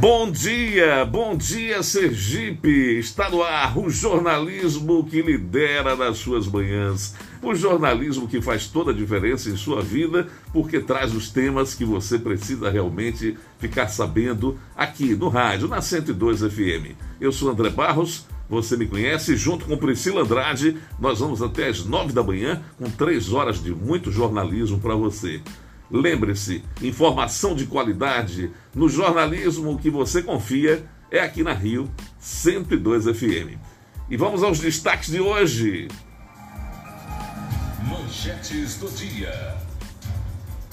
Bom dia, bom dia Sergipe. Está no ar o jornalismo que lidera nas suas manhãs. O jornalismo que faz toda a diferença em sua vida, porque traz os temas que você precisa realmente ficar sabendo aqui no rádio, na 102 FM. Eu sou André Barros, você me conhece, junto com Priscila Andrade, nós vamos até as nove da manhã com três horas de muito jornalismo para você. Lembre-se, informação de qualidade no jornalismo que você confia é aqui na Rio 102 FM. E vamos aos destaques de hoje. Manchetes do dia.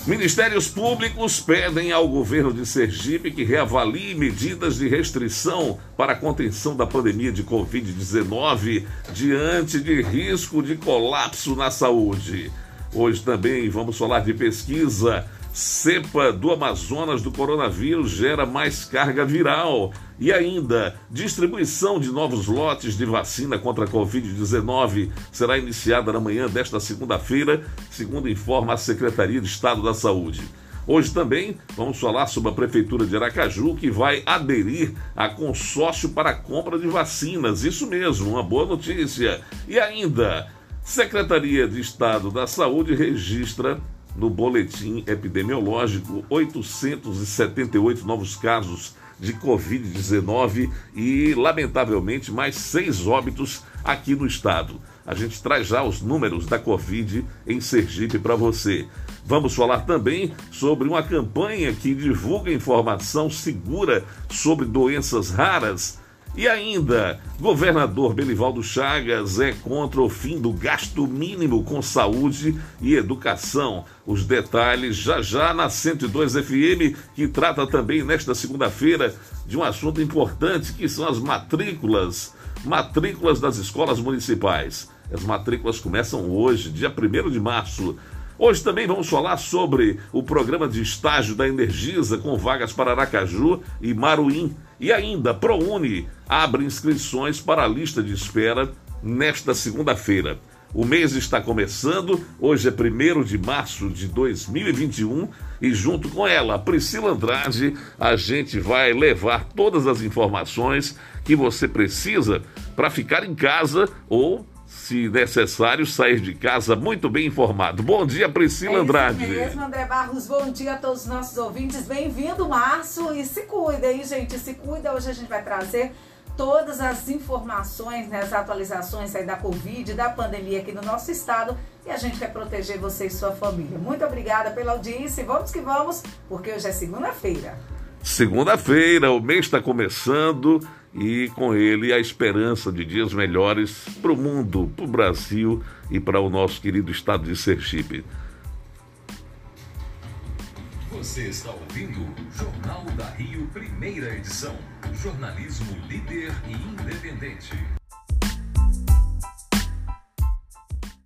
Ministérios públicos pedem ao governo de Sergipe que reavalie medidas de restrição para a contenção da pandemia de Covid-19 diante de risco de colapso na saúde. Hoje também vamos falar de pesquisa. Cepa do Amazonas do coronavírus gera mais carga viral. E ainda, distribuição de novos lotes de vacina contra a Covid-19 será iniciada na manhã desta segunda-feira, segundo informa a Secretaria de Estado da Saúde. Hoje também vamos falar sobre a Prefeitura de Aracaju, que vai aderir a consórcio para a compra de vacinas. Isso mesmo, uma boa notícia. E ainda, Secretaria de Estado da Saúde registra no boletim epidemiológico 878 novos casos de Covid-19 e, lamentavelmente, mais seis óbitos aqui no estado. A gente traz já os números da Covid em Sergipe para você. Vamos falar também sobre uma campanha que divulga informação segura sobre doenças raras e ainda, governador Belivaldo Chagas é contra o fim do gasto mínimo com saúde e educação. Os detalhes já já na 102 FM, que trata também nesta segunda-feira de um assunto importante que são as matrículas, matrículas das escolas municipais. As matrículas começam hoje, dia 1 de março. Hoje também vamos falar sobre o programa de estágio da Energisa com vagas para Aracaju e Maruim. E ainda, ProUni abre inscrições para a lista de espera nesta segunda-feira. O mês está começando, hoje é 1 de março de 2021 e junto com ela, Priscila Andrade, a gente vai levar todas as informações que você precisa para ficar em casa ou se necessário, sair de casa muito bem informado. Bom dia, Priscila é Andrade. Mesmo, André Barros. Bom dia a todos os nossos ouvintes. Bem-vindo, Março. E se cuida aí, gente. Se cuida. Hoje a gente vai trazer todas as informações, né, as atualizações aí da Covid, da pandemia aqui no nosso estado. E a gente quer proteger você e sua família. Muito obrigada pela audiência. E vamos que vamos, porque hoje é segunda-feira. Segunda-feira, o mês está começando e com ele a esperança de dias melhores para o mundo, para o Brasil e para o nosso querido estado de Sergipe. Você está ouvindo Jornal da Rio, primeira edição. Jornalismo líder e independente.